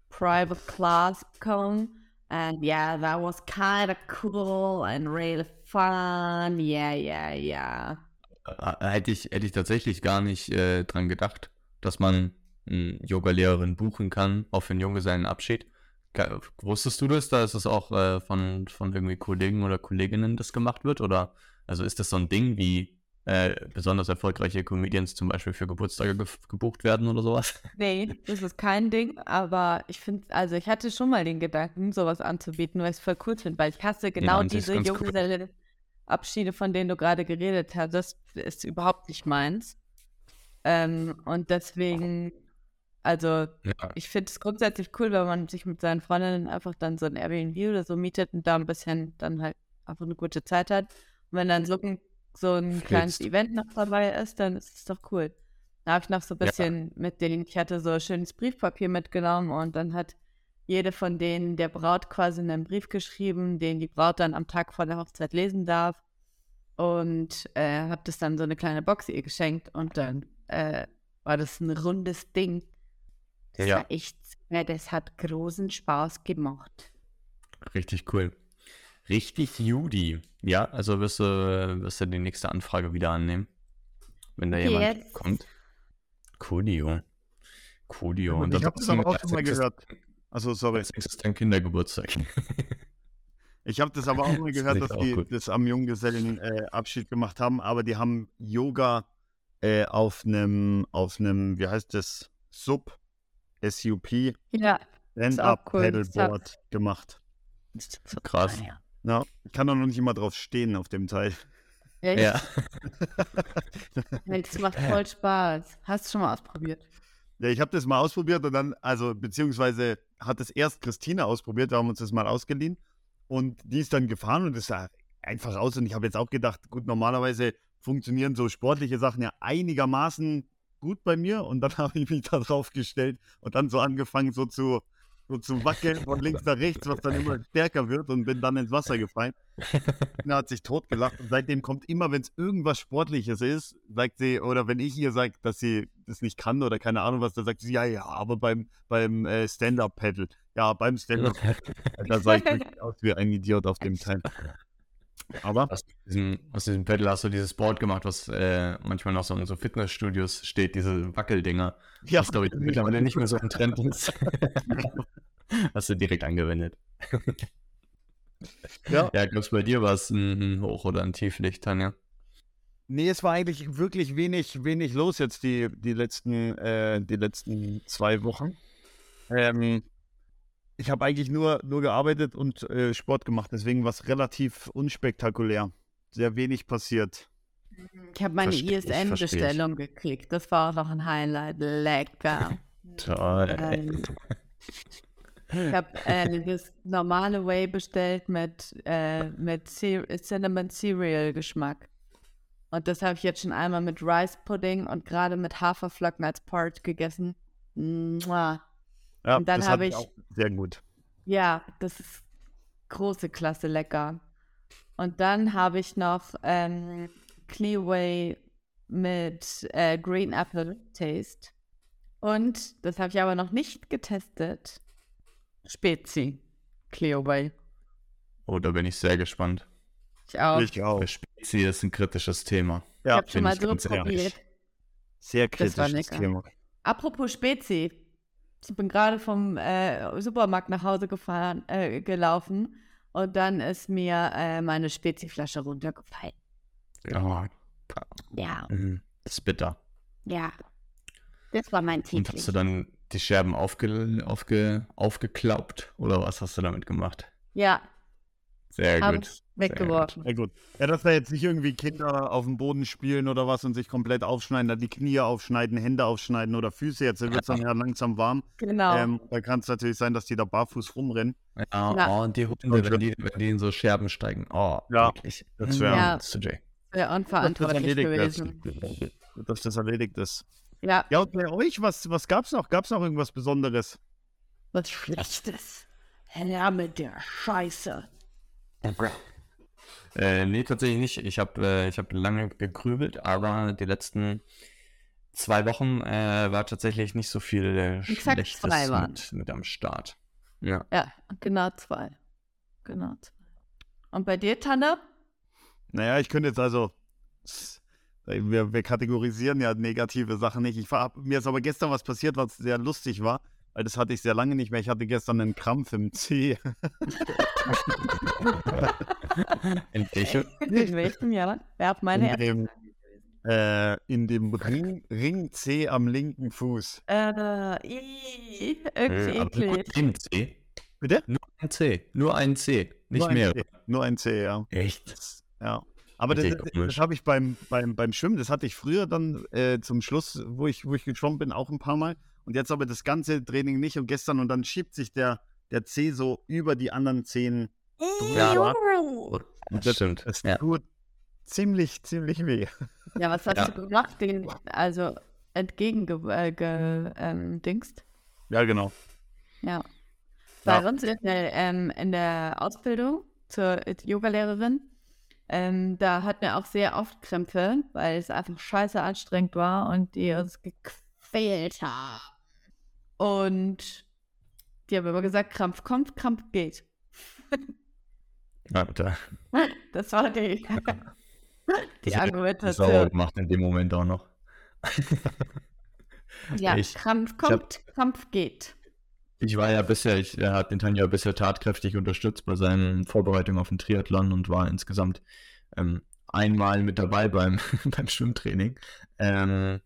Private Class bekommen. And yeah, that was kind of cool and really fun. Yeah, yeah, yeah. Äh, Hätte ich, hätte ich tatsächlich gar nicht äh, dran gedacht, dass man eine Yoga-Lehrerin buchen kann auf den Junggesellenabschied. Ge- Wusstest du das, dass es auch äh, von, von irgendwie Kollegen oder Kolleginnen das gemacht wird? Oder also ist das so ein Ding, wie äh, besonders erfolgreiche Comedians zum Beispiel für Geburtstage ge gebucht werden oder sowas? Nee, das ist kein Ding, aber ich finde, also ich hatte schon mal den Gedanken, sowas anzubieten, weil ich es voll cool finde, weil ich hasse genau sich diese ganz cool. Junggesellenabschiede, von denen du gerade geredet hast. Das ist überhaupt nicht meins. Ähm, und deswegen, also Ja, ich finde es grundsätzlich cool, wenn man sich mit seinen Freundinnen einfach dann so ein Airbnb oder so mietet und da ein bisschen dann halt einfach eine gute Zeit hat. Und wenn dann so ein, so ein kleines. Event noch dabei ist, dann ist es doch cool. Da habe ich noch so ein Ja. bisschen mit denen, ich hatte so schönes Briefpapier mitgenommen und dann hat jede von denen der Braut quasi einen Brief geschrieben, den die Braut dann am Tag vor der Hochzeit lesen darf. Und äh, habe das dann so eine kleine Box ihr geschenkt und dann äh, war das ein rundes Ding. Das Ja. war echt, ja, das hat großen Spaß gemacht. richtig cool. Richtig Judy. Ja, also wirst du, wirst du die nächste Anfrage wieder annehmen, wenn da jemand yes. kommt. Coolio. Coolio. Und ich habe das aber auch schon mal gehört. Also sorry. Als ist dein Kindergeburtstag. ich habe das aber auch mal gehört, das dass die gut. das am Junggesellenabschied äh, gemacht haben, aber die haben Yoga äh, auf einem, auf einem, wie heißt das, Sub, SUP, ja, Stand-Up-Paddleboard cool. gemacht. Krass. Ja, ich kann doch noch nicht immer drauf stehen auf dem Teil. Echt? Ja. das macht voll Spaß. Hast du schon mal ausprobiert? Ja, ich habe das mal ausprobiert und dann, also beziehungsweise hat es erst Christine ausprobiert, wir haben uns das mal ausgeliehen und die ist dann gefahren und es sah einfach aus und ich habe jetzt auch gedacht, gut, normalerweise funktionieren so sportliche Sachen ja einigermaßen gut bei mir und dann habe ich mich da drauf gestellt und dann so angefangen so zu so zu wackeln von links nach rechts, was dann immer stärker wird und bin dann ins Wasser gefallen. Er hat sich totgelacht und seitdem kommt immer, wenn es irgendwas Sportliches ist, sagt sie, oder wenn ich ihr sage, dass sie das nicht kann oder keine Ahnung was, dann sagt sie, ja, ja, aber beim, beim äh, Stand-Up-Paddle. Ja, beim Stand-Up-Paddle. da sah ich wirklich aus wie ein Idiot auf dem Teil. Aber aus diesem, aus diesem Pedal hast du dieses Board gemacht, was äh, manchmal noch so in so Fitnessstudios steht, diese Wackeldinger. Ja. Was, glaube ich, mittlerweile nicht mehr so ein Trend ist. hast du direkt angewendet. ja. Ja, glaubst du, bei dir war es ein Hoch- oder ein Tieflicht, Tanja? Nee, es war eigentlich wirklich wenig, wenig los jetzt die, die, letzten, äh, die letzten zwei Wochen. Ähm, ich habe eigentlich nur, nur gearbeitet und äh, Sport gemacht, deswegen war es relativ unspektakulär. Sehr wenig passiert. Ich habe meine ISN-Bestellung gekriegt. Das war auch noch ein Highlight. Lecker. Toll. Ähm, ich habe äh, das normale Whey bestellt mit, äh, mit Cinnamon Cereal Geschmack. Und das habe ich jetzt schon einmal mit Rice Pudding und gerade mit Haferflocken als Porridge gegessen. Mua. Ja, und dann habe ich, auch sehr gut. Ja, das ist große Klasse lecker. Und dann habe ich noch ähm, Clearway mit äh, Green Apple Taste. Und das habe ich aber noch nicht getestet. Spezi. Clearway. Oh, da bin ich sehr gespannt. Ich auch. Ich auch. Spezi ist ein kritisches Thema. Ja, ich habe schon mal so probiert. Sehr kritisches Thema. Apropos Spezi. Ich bin gerade vom äh, Supermarkt nach Hause gefahren, äh, gelaufen und dann ist mir äh, meine Speziflasche runtergefallen. Ja. Ja. Mhm. Das ist bitter. Ja. Das war mein Titel. Und hast du dann die Scherben aufge, aufge, aufgeklaubt oder was hast du damit gemacht? Ja. Sehr Hab gut weggeworfen. Sehr gut. Ja, dass da jetzt nicht irgendwie Kinder auf dem Boden spielen oder was und sich komplett aufschneiden, da die Knie aufschneiden, Hände aufschneiden oder Füße, jetzt wird es dann ja langsam warm. Genau. Ähm, da kann es natürlich sein, dass die da barfuß rumrennen. Ja, ja. Oh, und die Hunde, wenn die, wenn die in so Scherben steigen. Oh, ja. wirklich. Das wäre ja. wär unverantwortlich gewesen. Ist, dass das erledigt ist. Ja. Ja, und bei euch, was, was gab es noch? Gab es noch irgendwas Besonderes? Was Schlechtes. Herr mit der Scheiße. Äh, nee, tatsächlich nicht. Ich habe äh, hab lange gegrübelt, aber die letzten zwei Wochen äh, war tatsächlich nicht so viel äh, Schlechtes zwei waren. Mit, mit am Start. Ja. Ja, genau zwei. Genau zwei. Und bei dir, Tanne? Naja, ich könnte jetzt also. Wir, wir kategorisieren ja negative Sachen nicht. Ich war, mir ist aber gestern was passiert, was sehr lustig war das hatte ich sehr lange nicht mehr. Ich hatte gestern einen Krampf im C. in welchem? In welchem Jahr? Wer hat meine in dem, äh, in dem Ring, Ring C am linken Fuß. Äh, i, irgendwie eklig. Nur ein C? Bitte? Nur ein C. Nur ein C. Nicht mehr. Nur ein C, ja. Echt? Ja. Aber das, das, das habe ich beim, beim, beim Schwimmen, das hatte ich früher dann äh, zum Schluss, wo ich, wo ich geschwommen bin, auch ein paar Mal. Und jetzt aber das ganze Training nicht und gestern und dann schiebt sich der, der C so über die anderen Zehen. Ja, das, das stimmt. Das ja. tut ziemlich, ziemlich weh. Ja, was hast ja. du gemacht? Den, also entgegengedingst? Äh, ähm, ja, genau. Ja. Bei ja. uns in der, ähm, in der Ausbildung zur Yogalehrerin, ähm, da hatten wir auch sehr oft Krämpfe, weil es einfach scheiße anstrengend war und die uns gequält haben. Und die haben immer gesagt, Krampf kommt, Krampf geht. Alter. Das war die, die Das Argumentation. Sauer gemacht in dem Moment auch noch. Ja, Ich- Krampf ich hab- kommt, Krampf geht. Ich war ja bisher, ich habe den Tanja bisher tatkräftig unterstützt bei seinen Vorbereitungen auf den Triathlon und war insgesamt ähm, einmal mit dabei beim, beim Schwimmtraining. Ähm,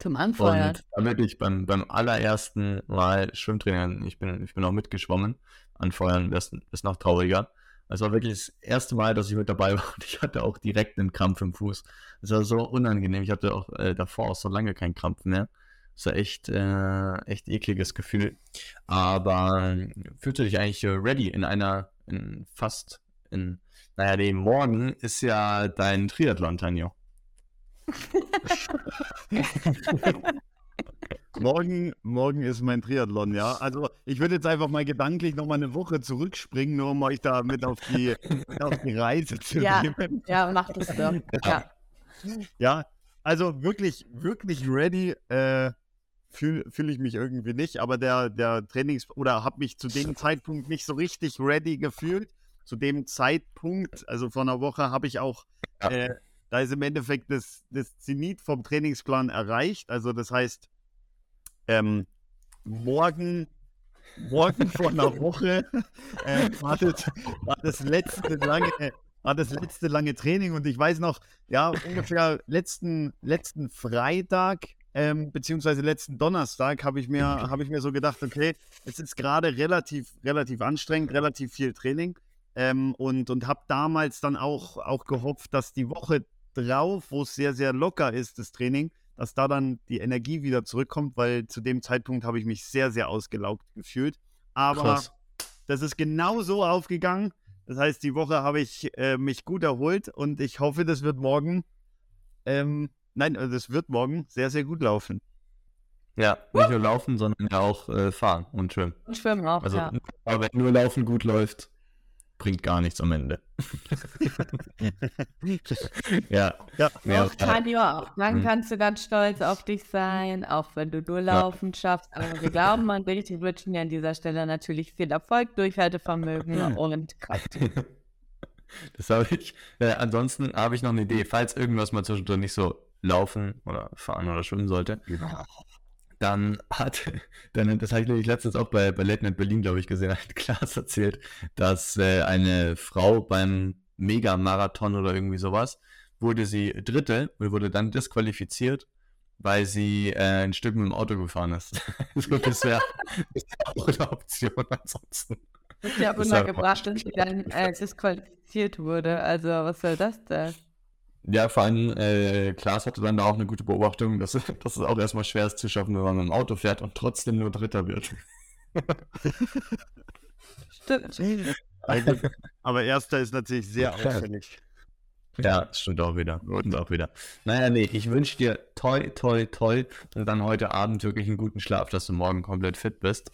Zum Anfeuern. und da wirklich beim, beim allerersten Mal Schwimmtraining, ich bin, ich bin auch mitgeschwommen, anfeuern ist, ist noch trauriger. Es war wirklich das erste Mal, dass ich mit dabei war und ich hatte auch direkt einen Krampf im Fuß. Es war so unangenehm. Ich hatte auch äh, davor auch so lange keinen Krampf mehr. Das war echt, äh, echt ekliges Gefühl. Aber äh, fühlst du dich eigentlich äh, ready in einer, in fast, in, naja, nee, morgen ist ja dein Triathlon, Tanjo. Morgen, morgen ist mein Triathlon, ja. Also ich würde jetzt einfach mal gedanklich nochmal eine Woche zurückspringen, nur um euch da mit auf die, auf die Reise zu Ja. nehmen. Ja, mach das doch. Ja. Ja, also wirklich, wirklich ready äh, fühle fühl ich mich irgendwie nicht, aber der, der Trainings- oder habe mich zu dem Zeitpunkt nicht so richtig ready gefühlt. Zu dem Zeitpunkt, also vor einer Woche, habe ich auch, Ja. äh, da ist im Endeffekt das, das Zenit vom Trainingsplan erreicht. Also das heißt, ähm, morgen, morgen vor einer Woche äh, war, das, war das letzte lange, war das letzte lange Training und ich weiß noch, ja, ungefähr letzten, letzten Freitag, ähm, beziehungsweise letzten Donnerstag habe ich mir, habe ich mir so gedacht, okay, es ist gerade relativ, relativ anstrengend, relativ viel Training. Ähm, und und habe damals dann auch, auch gehofft, dass die Woche drauf, wo es sehr, sehr locker ist, das Training, dass da dann die Energie wieder zurückkommt, weil zu dem Zeitpunkt habe ich mich sehr, sehr ausgelaugt gefühlt. Aber Krass. das ist genau so aufgegangen. Das heißt, die Woche habe ich äh, mich gut erholt und ich hoffe, das wird morgen, ähm, nein, äh, das wird morgen sehr, sehr gut laufen. Ja, nicht nur laufen, sondern ja auch äh, fahren und schwimmen. Und schwimmen auch, Also, ja. aber wenn nur Laufen gut läuft, bringt gar nichts am Ende. ja, Ja, mehr Auch Tanjo, auch dann Mhm. kannst du ganz stolz auf dich sein, auch wenn du nur laufen schaffst. Aber wir glauben an dich, wir wünschen dir an dieser Stelle natürlich viel Erfolg, Durchhaltevermögen und Kraft. das habe ich. Äh, ansonsten habe ich noch eine Idee. Falls irgendwas mal zwischendurch nicht so laufen oder fahren oder schwimmen sollte, dann hat, dann, das habe ich letztens auch bei, bei Late Night Berlin, glaube ich, gesehen, hat Klaas erzählt, dass äh, eine Frau beim Mega-Marathon oder irgendwie sowas, wurde sie Dritte und wurde dann disqualifiziert, weil sie äh, ein Stück mit dem Auto gefahren ist. so, das wäre auch eine Option ansonsten. Ich habe untergebracht, dass sie dann äh, disqualifiziert wurde. Also, was soll das denn? Ja, vor allem, äh, Klaas hatte dann da auch eine gute Beobachtung, dass, dass es auch erstmal schwer ist zu schaffen, wenn man mit dem Auto fährt und trotzdem nur Dritter wird. Stimmt. Aber erster ist natürlich sehr auffällig. Ja, das stimmt auch wieder. Stimmt auch wieder. Naja, nee, ich wünsche dir toi, toi, toi und dann heute Abend wirklich einen guten Schlaf, dass du morgen komplett fit bist.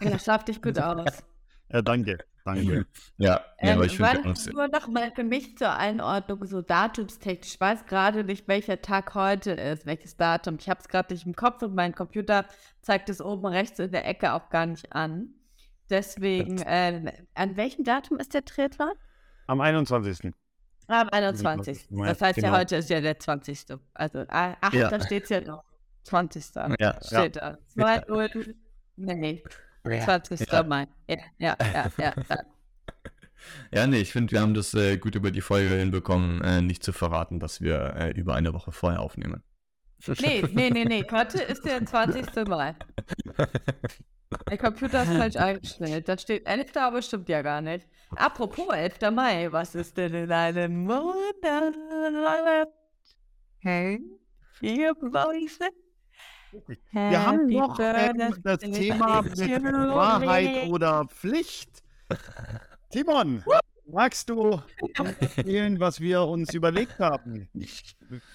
Ja, schlaf dich gut aus. Ja, danke, danke. Ja, Ähm, aber ich finde wann- nur noch mal für mich zur Einordnung, so datumstechnisch. Ich weiß gerade nicht, welcher Tag heute ist, welches Datum. Ich habe es gerade nicht im Kopf und mein Computer zeigt es oben rechts in der Ecke auch gar nicht an. Deswegen, ähm, an welchem Datum ist der Triathlon? Am 21. Am 21. Das heißt ja, Genau. heute ist ja der 20. Also, ach, Ja. da steht es ja noch. 20. ja, Steht da. 2 Uhr. Nee, nee. 20. Ja. Mai. Ja, ja, ja, ja. ja. nee, ich finde, wir haben das äh, gut über die Folge hinbekommen, äh, nicht zu verraten, dass wir äh, über eine Woche vorher aufnehmen. Nee, nee, nee, nee. Heute ist der 20. Mai. Der Computer ist falsch eingestellt. Da steht 11. aber stimmt ja gar nicht. Apropos 11. Mai, was ist denn in einem Monat? Hey, vier Mäuse. Wir haben Happy noch ähm, das Thema mit. Wahrheit oder Pflicht. Timon, magst du erzählen, was wir uns überlegt haben?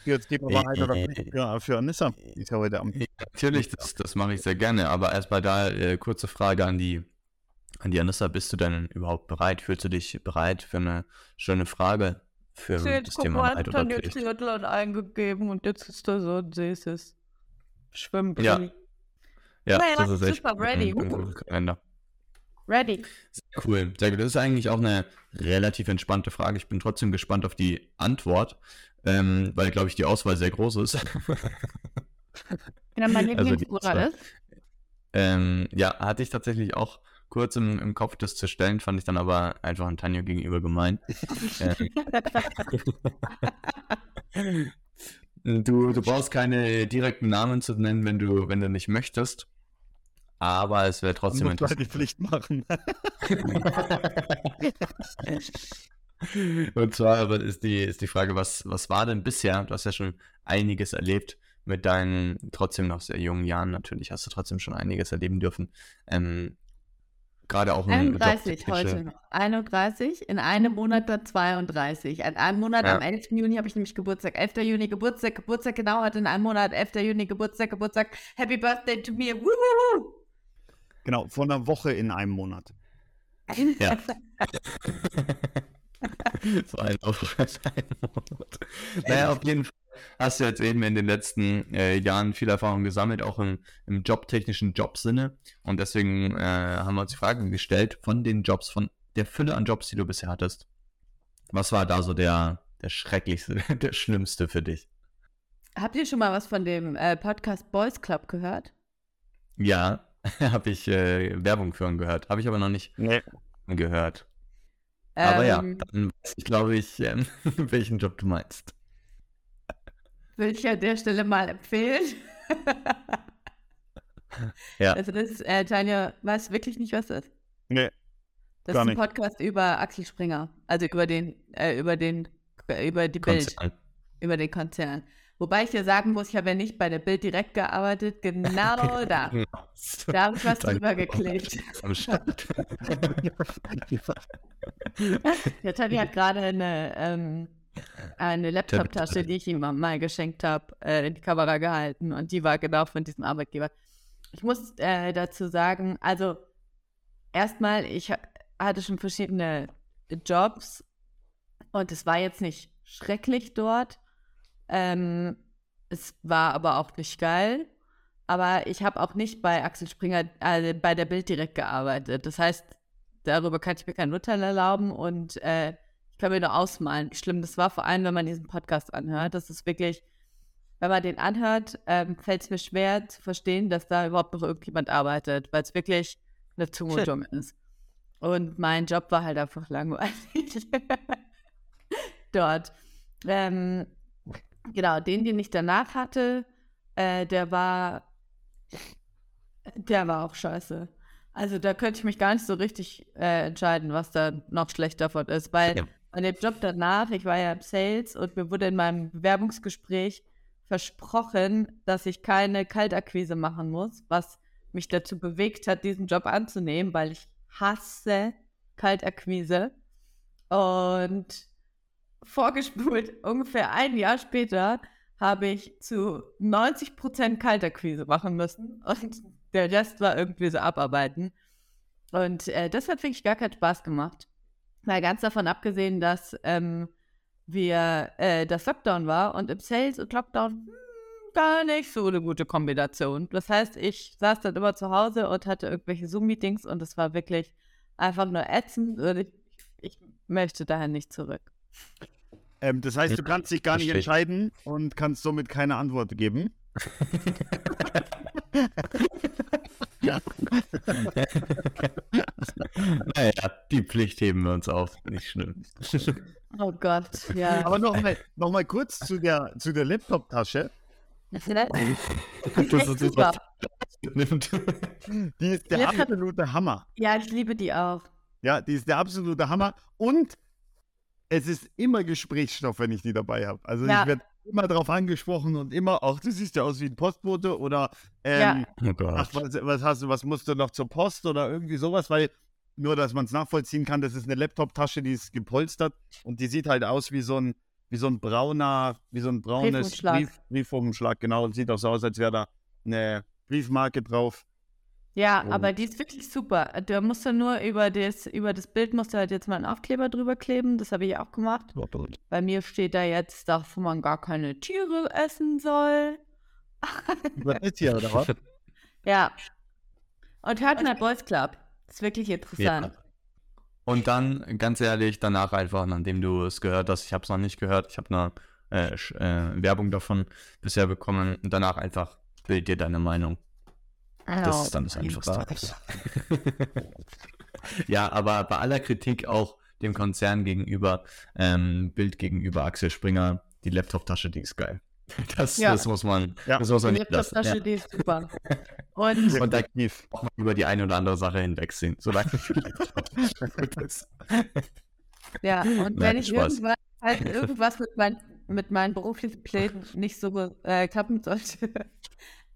Für das Thema Wahrheit oder Pflicht für, für Anissa. Die ist ja heute am. Natürlich, das, das mache ich sehr gerne, aber erstmal da äh, kurze Frage an die, an die Anissa. Bist du denn überhaupt bereit? Fühlst du dich bereit für eine schöne Frage für Jetzt das Thema Wahrheit oder dann jetzt Pflicht? Triathlon eingegeben und jetzt ist da so ein süßes Schwimmbrilli. Ja. Ja, Naja, das ist echt super ready. ein, ein guter Kalender. Ready. Sehr cool. Sehr gut. Das ist eigentlich auch eine relativ entspannte Frage. Ich bin trotzdem gespannt auf die Antwort, ähm, weil, glaube ich, die Auswahl sehr groß ist. Genau, mein also also ist. Ähm, ja, hatte ich tatsächlich auch kurz im, im Kopf, das zu stellen, fand ich dann aber einfach an Tanja gegenüber gemein. Ähm. du, du brauchst keine direkten Namen zu nennen, wenn du, wenn du nicht möchtest. Aber es wäre trotzdem interessant. Die Pflicht machen. Und zwar ist die, ist die Frage, was, was war denn bisher? Du hast ja schon einiges erlebt mit deinen trotzdem noch sehr jungen Jahren. Natürlich hast du trotzdem schon einiges erleben dürfen. Ähm, Gerade auch 31 heute noch. 31, in einem Monat dann 32. In einem Monat, ja. am 11. Juni habe ich nämlich Geburtstag. 11. Juni Geburtstag, Geburtstag genau, heute in einem Monat, 11. Juni Geburtstag, Geburtstag. Happy Birthday to me. Woo, Genau, von einer Woche in einem Monat. Ja. so ein Monat. Naja, auf jeden Fall hast du jetzt eben in den letzten äh, Jahren viel Erfahrung gesammelt, auch im, im jobtechnischen Jobsinne. Und deswegen äh, haben wir uns die Frage gestellt, von den Jobs, von der Fülle an Jobs, die du bisher hattest, was war da so der, der schrecklichste, der schlimmste für dich? Habt ihr schon mal was von dem äh, Podcast Boys Club gehört? Ja, habe ich äh, Werbung für ihn gehört. Habe ich aber noch nicht nee. gehört. Ähm, aber ja, ähm. dann weiß ich, glaube ich, ähm, welchen Job du meinst. Will ich an der Stelle mal empfehlen. ja. Also das, äh, Tanja, weiß wirklich nicht, was das ist. Nee. Das ist ein nicht. Podcast über Axel Springer. Also über den, äh, über den, über die Konzern. Bild. Über den Konzern. Wobei ich dir sagen muss, ich habe ja nicht bei der Bild direkt gearbeitet, genau da. Da habe ich was drüber geklebt. der Tani hat gerade eine, ähm, eine Laptop-Tasche, die ich ihm mal geschenkt habe, äh, in die Kamera gehalten und die war genau von diesem Arbeitgeber. Ich muss äh, dazu sagen, also erstmal, ich hatte schon verschiedene Jobs und es war jetzt nicht schrecklich dort. Ähm, es war aber auch nicht geil. Aber ich habe auch nicht bei Axel Springer, äh, bei der Bild direkt gearbeitet. Das heißt, darüber kann ich mir kein Urteil erlauben und äh, ich kann mir nur ausmalen, wie schlimm das war, vor allem, wenn man diesen Podcast anhört. Das ist wirklich, wenn man den anhört, ähm, fällt es mir schwer zu verstehen, dass da überhaupt noch irgendjemand arbeitet, weil es wirklich eine Zumutung ist. Und mein Job war halt einfach langweilig dort. Ähm, Genau, den, den ich danach hatte, äh, der war, der war auch scheiße. Also da könnte ich mich gar nicht so richtig äh, entscheiden, was da noch schlecht davon ist, weil ja. An dem Job danach, ich war ja im Sales und mir wurde in meinem Bewerbungsgespräch versprochen, dass ich keine Kaltakquise machen muss, was mich dazu bewegt hat, diesen Job anzunehmen, weil ich hasse Kaltakquise. Und vorgespult, ungefähr ein Jahr später, habe ich zu 90% Kalterquise machen müssen und der Rest war irgendwie so abarbeiten. Und äh, das hat wirklich gar keinen Spaß gemacht. Mal ganz davon abgesehen, dass ähm, wir äh, das Lockdown war und im Sales und Lockdown hm, gar nicht so eine gute Kombination. Das heißt, ich saß dann immer zu Hause und hatte irgendwelche Zoom-Meetings und es war wirklich einfach nur ätzend und ich, ich möchte daher nicht zurück. Ähm, das heißt, du kannst dich gar nicht entscheiden und kannst somit keine Antwort geben. naja, die Pflicht heben wir uns auf. Nicht schlimm. Oh Gott, ja. Aber nochmal noch mal kurz zu der, zu der Laptop-Tasche. Die ist der absolute Hammer. Ja, ich liebe die auch. Ja, die ist der absolute Hammer. Und es ist immer Gesprächsstoff, wenn ich die dabei habe. Also ja. ich werde immer darauf angesprochen und immer, auch du siehst ja aus wie ein Postbote oder ähm, ja. oh ach, was, was, hast du, was musst du noch zur Post oder irgendwie sowas, weil nur, dass man es nachvollziehen kann, das ist eine Laptop-Tasche, die ist gepolstert und die sieht halt aus wie so ein, wie so ein brauner, wie so ein braunes Brief, Briefumschlag, genau, und sieht auch so aus, als wäre da eine Briefmarke drauf. Ja, und aber die ist wirklich super. Da musst du nur über das, über das Bild musst du halt jetzt mal einen Aufkleber drüber kleben. Das habe ich auch gemacht. Bei mir steht da jetzt, dass man gar keine Tiere essen soll. Tiere, oder was? Ja. Und hört mal Boys Club. Das ist wirklich interessant. Ja. Und dann, ganz ehrlich, danach einfach, nachdem du es gehört hast, ich habe es noch nicht gehört, ich habe eine äh, äh, Werbung davon bisher bekommen, und danach einfach bild dir deine Meinung. Das ist dann das Einfachste. ja, aber bei aller Kritik auch dem Konzern gegenüber, ähm, Bild gegenüber Axel Springer, die Laptop-Tasche, die ist geil. Das, ja. das muss man, ja. das muss man nicht lassen. Ja. Die ist super. Und, und da auch mal über die eine oder andere Sache hinwegsehen, solange gut ist. Ja, und wenn ich irgendwas, halt irgendwas mit, mein, mit meinen beruflichen Plänen nicht so äh, klappen sollte,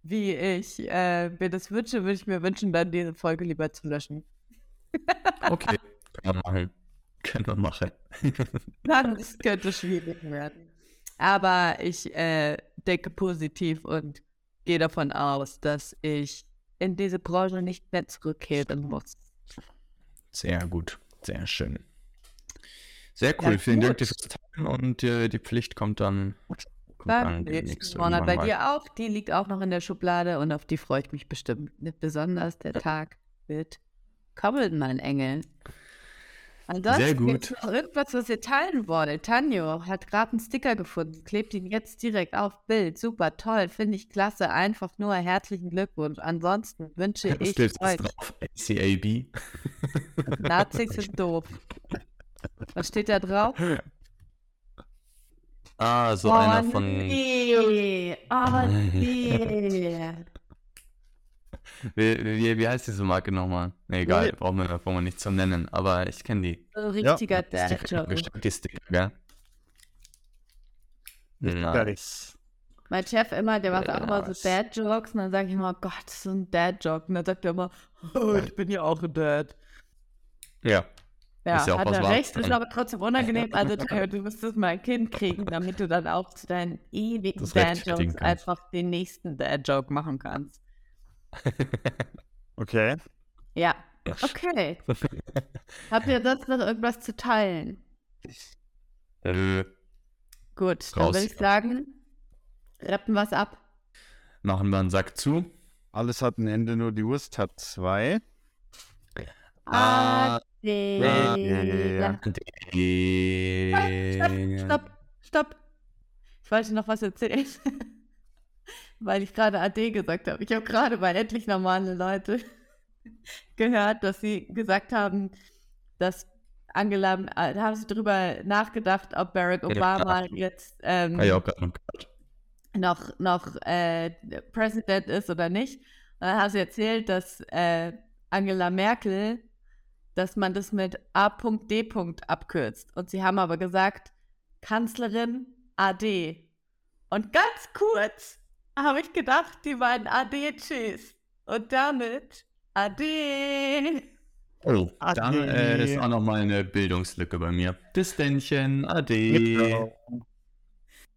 wie ich äh, mir das wünsche, würde ich mir wünschen, dann diese Folge lieber zu löschen. okay, können wir machen. Können wir machen. dann es könnte schwierig werden. Aber ich äh, denke positiv und gehe davon aus, dass ich in diese Branche nicht mehr zurückkehren muss. Sehr gut, sehr schön. Sehr cool, ja, vielen Dank fürs Teilen und äh, die Pflicht kommt dann, kommt dann nächste Monat bei dir auch. Die liegt auch noch in der Schublade und auf die freue ich mich bestimmt. Besonders der Tag wird kommen, mein Engel. Ansonsten Sehr gut. Noch irgendwas, was ihr teilen wollt. Tanjo hat gerade einen Sticker gefunden, klebt ihn jetzt direkt auf Bild. Super, toll, finde ich klasse. Einfach nur herzlichen Glückwunsch. Ansonsten wünsche ja, ich euch... drauf? ACAB? Nazis sind doof. Was steht da drauf? Ah, so oh, einer von... Nee. Oh, nee. Wie, wie, wie heißt diese Marke nochmal? Nee, egal, ja. brauchen, wir, brauchen wir nicht zu nennen, aber ich kenne die. Richtiger ja. Dad-Joke. Die Sticker, gell? Nice. Mein Chef immer, der macht auch immer so Dad-Jokes und dann sage ich immer, oh Gott, das ist ein Dad-Joke. Und dann sagt er immer, oh, ich bin ja auch ein Dad. Ja. Ja, ist ja hat er recht, ist aber trotzdem unangenehm. Also du müsstest mal ein Kind kriegen, damit du dann auch zu deinen ewigen Dad-Jokes einfach den nächsten Dad-Joke machen kannst. Okay. Ja, okay. Habt ihr sonst noch irgendwas zu teilen? Äh, Gut, dann würde ich sagen, rappen was ab. Machen wir einen Sack zu. Alles hat ein Ende, nur die Wurst hat zwei. Ah, Stopp, stopp. Ich wollte noch was erzählen weil ich gerade AD gesagt habe. Ich habe gerade bei Endlich Normale Leute gehört, dass sie gesagt haben, dass Angela, äh, da haben sie drüber nachgedacht, ob Barack Obama jetzt ähm, noch, noch äh, Präsident ist oder nicht. Und dann haben sie erzählt, dass äh, Angela Merkel, dass man das mit A.D. abkürzt. Und sie haben aber gesagt, Kanzlerin AD. Und ganz kurz habe ich gedacht, die meinen Ade-Cheese. Und damit Ade. Oh, Ade. dann äh, ist auch nochmal eine Bildungslücke bei mir. Bis Ade. Genau.